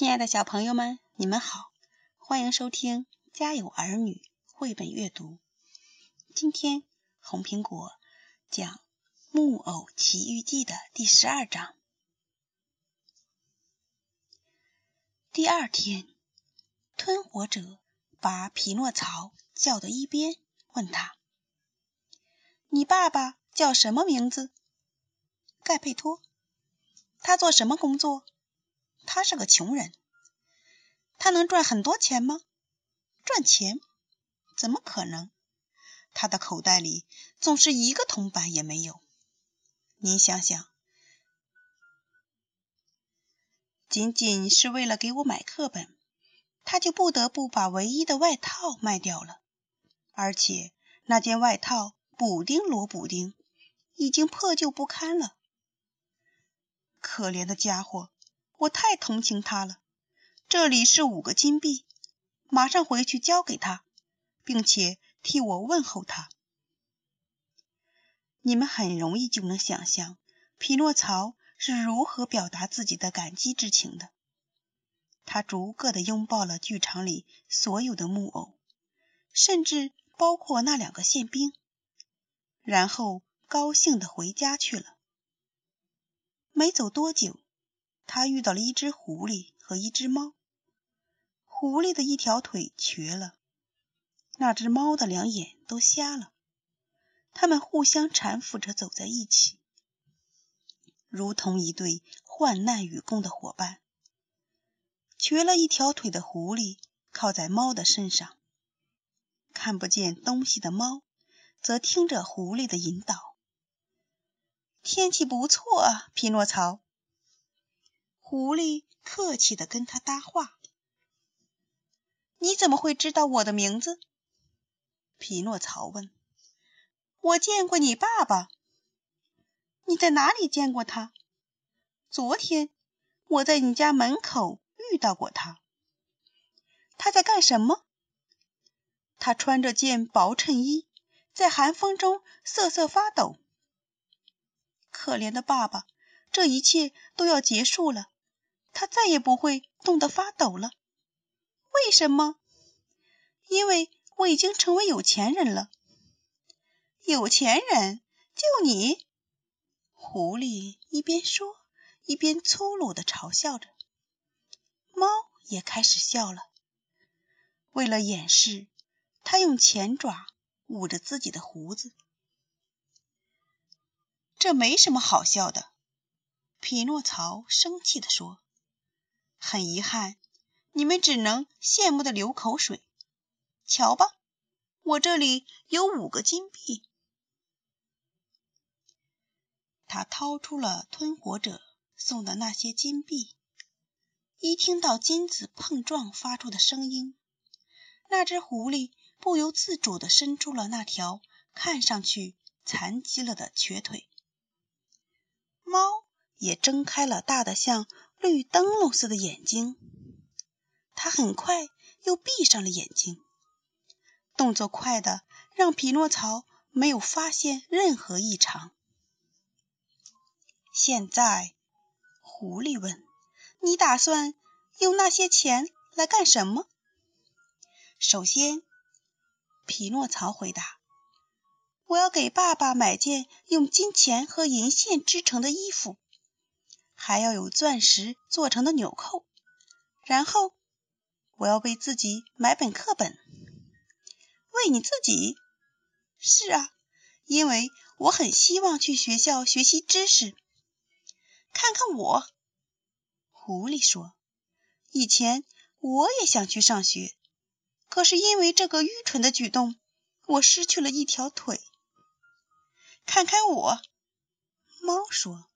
亲爱的小朋友们，你们好，欢迎收听《家有儿女》绘本阅读。今天红苹果讲《木偶奇遇记》的第十二章。第二天，吞火者把匹诺曹叫到一边，问他：“你爸爸叫什么名字？”“盖佩托。”“他做什么工作？”他是个穷人，他能赚很多钱吗？赚钱？怎么可能？他的口袋里总是一个铜板也没有。您想想，仅仅是为了给我买课本，他就不得不把唯一的外套卖掉了，而且那件外套补丁罗补丁，已经破旧不堪了。可怜的家伙！我太同情他了。这里是五个金币，马上回去交给他，并且替我问候他。你们很容易就能想象匹诺曹是如何表达自己的感激之情的。他逐个的拥抱了剧场里所有的木偶，甚至包括那两个宪兵，然后高兴的回家去了。没走多久。他遇到了一只狐狸和一只猫。狐狸的一条腿瘸了，那只猫的两眼都瞎了。他们互相搀扶着走在一起，如同一对患难与共的伙伴。瘸了一条腿的狐狸靠在猫的身上，看不见东西的猫则听着狐狸的引导。天气不错啊，匹诺曹。狐狸客气地跟他搭话：“你怎么会知道我的名字？”匹诺曹问。“我见过你爸爸。”“你在哪里见过他？”“昨天我在你家门口遇到过他。”“他在干什么？”“他穿着件薄衬衣，在寒风中瑟瑟发抖。”“可怜的爸爸，这一切都要结束了。”他再也不会冻得发抖了。为什么？因为我已经成为有钱人了。有钱人？就你？狐狸一边说，一边粗鲁地嘲笑着。猫也开始笑了。为了掩饰，它用前爪捂着自己的胡子。这没什么好笑的。匹诺曹生气地说。很遗憾，你们只能羡慕的流口水。瞧吧，我这里有五个金币。他掏出了吞火者送的那些金币。一听到金子碰撞发出的声音，那只狐狸不由自主的伸出了那条看上去残疾了的瘸腿。猫也睁开了大的像。绿灯笼似的眼睛，他很快又闭上了眼睛，动作快的让匹诺曹没有发现任何异常。现在，狐狸问：“你打算用那些钱来干什么？”首先，匹诺曹回答：“我要给爸爸买件用金钱和银线织成的衣服。”还要有钻石做成的纽扣，然后我要为自己买本课本。为你自己？是啊，因为我很希望去学校学习知识。看看我，狐狸说：“以前我也想去上学，可是因为这个愚蠢的举动，我失去了一条腿。”看看我，猫说。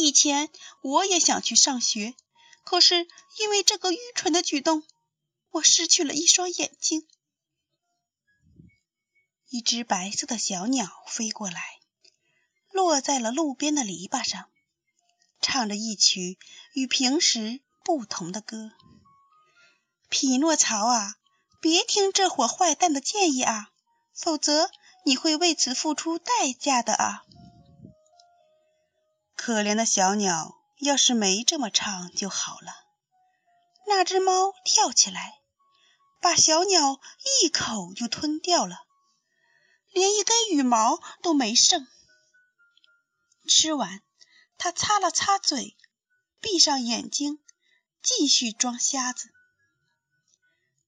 以前我也想去上学，可是因为这个愚蠢的举动，我失去了一双眼睛。一只白色的小鸟飞过来，落在了路边的篱笆上，唱着一曲与平时不同的歌。匹诺曹啊，别听这伙坏蛋的建议啊，否则你会为此付出代价的啊！可怜的小鸟，要是没这么唱就好了。那只猫跳起来，把小鸟一口就吞掉了，连一根羽毛都没剩。吃完，它擦了擦嘴，闭上眼睛，继续装瞎子。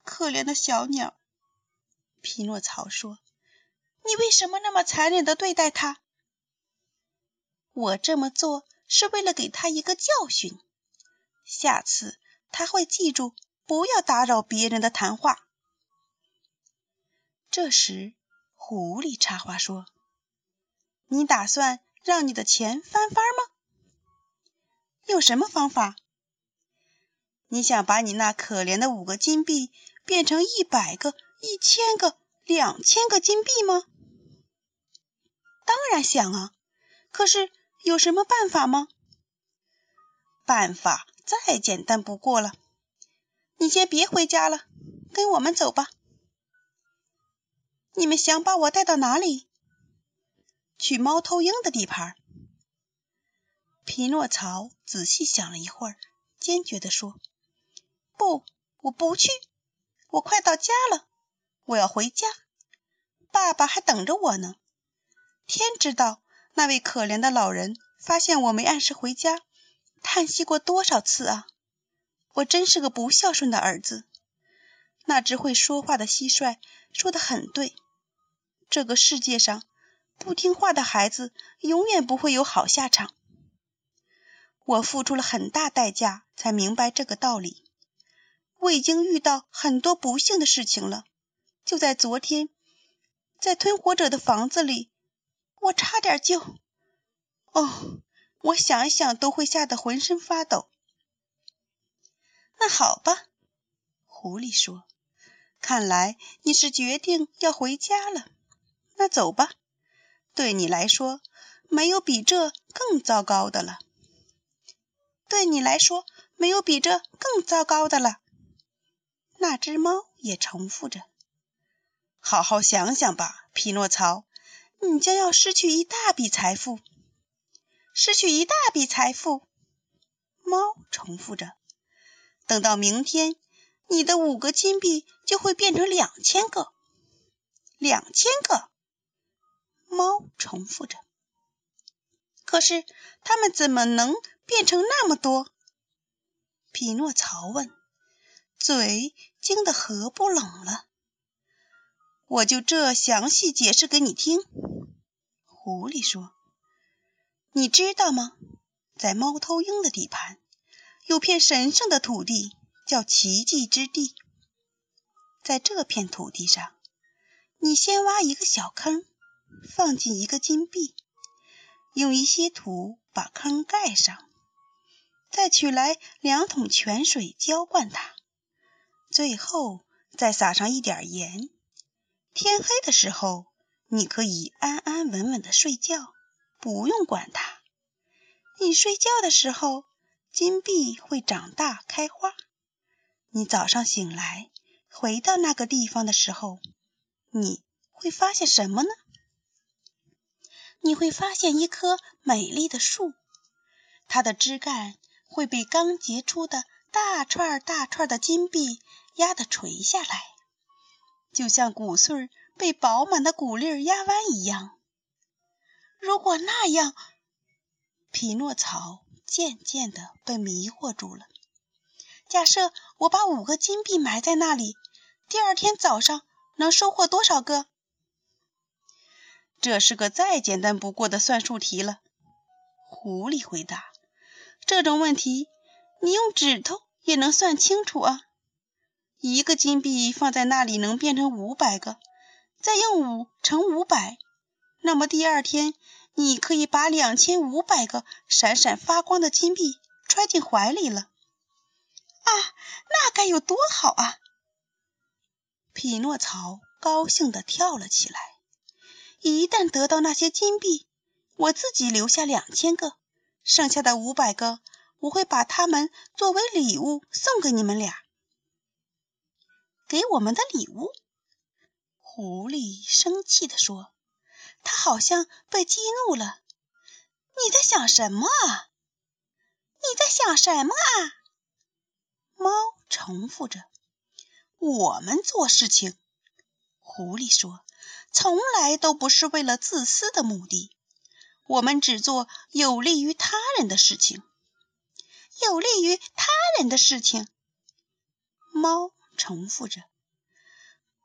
可怜的小鸟，匹诺曹说：“你为什么那么残忍的对待它？”我这么做是为了给他一个教训，下次他会记住不要打扰别人的谈话。这时，狐狸插话说：“你打算让你的钱翻番吗？用什么方法？你想把你那可怜的五个金币变成一百个、一千个、两千个金币吗？当然想啊，可是。”有什么办法吗？办法再简单不过了。你先别回家了，跟我们走吧。你们想把我带到哪里？去猫头鹰的地盘。匹诺曹仔细想了一会儿，坚决地说：“不，我不去。我快到家了，我要回家。爸爸还等着我呢。天知道。”那位可怜的老人发现我没按时回家，叹息过多少次啊！我真是个不孝顺的儿子。那只会说话的蟋蟀说的很对，这个世界上不听话的孩子永远不会有好下场。我付出了很大代价才明白这个道理。我已经遇到很多不幸的事情了。就在昨天，在吞火者的房子里。我差点就……哦，我想一想都会吓得浑身发抖。那好吧，狐狸说：“看来你是决定要回家了。那走吧，对你来说没有比这更糟糕的了。对你来说没有比这更糟糕的了。”那只猫也重复着：“好好想想吧，匹诺曹。”你将要失去一大笔财富，失去一大笔财富。猫重复着。等到明天，你的五个金币就会变成两千个，两千个。猫重复着。可是，它们怎么能变成那么多？匹诺曹问，嘴惊得合不拢了。我就这详细解释给你听。狐狸说：“你知道吗？在猫头鹰的地盘，有片神圣的土地，叫奇迹之地。在这片土地上，你先挖一个小坑，放进一个金币，用一些土把坑盖上，再取来两桶泉水浇灌它，最后再撒上一点盐。”天黑的时候，你可以安安稳稳的睡觉，不用管它。你睡觉的时候，金币会长大开花。你早上醒来，回到那个地方的时候，你会发现什么呢？你会发现一棵美丽的树，它的枝干会被刚结出的大串大串的金币压得垂下来。就像谷穗儿被饱满的谷粒压弯一样。如果那样，匹诺曹渐渐的被迷惑住了。假设我把五个金币埋在那里，第二天早上能收获多少个？这是个再简单不过的算术题了。狐狸回答：“这种问题，你用指头也能算清楚啊。”一个金币放在那里能变成五百个，再用五乘五百，那么第二天你可以把两千五百个闪闪发光的金币揣进怀里了。啊，那该有多好啊！匹诺曹高兴地跳了起来。一旦得到那些金币，我自己留下两千个，剩下的五百个我会把它们作为礼物送给你们俩。给我们的礼物，狐狸生气地说：“他好像被激怒了。你在想什么？你在想什么啊？”猫重复着：“我们做事情。”狐狸说：“从来都不是为了自私的目的，我们只做有利于他人的事情。”有利于他人的事情，猫重复着：“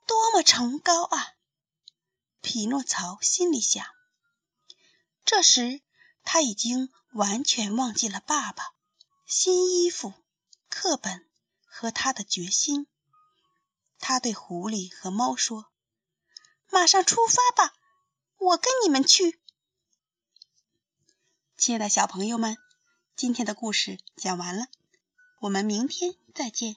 多么崇高啊！”匹诺曹心里想。这时，他已经完全忘记了爸爸、新衣服、课本和他的决心。他对狐狸和猫说：“马上出发吧，我跟你们去。”亲爱的小朋友们。今天的故事讲完了，我们明天再见。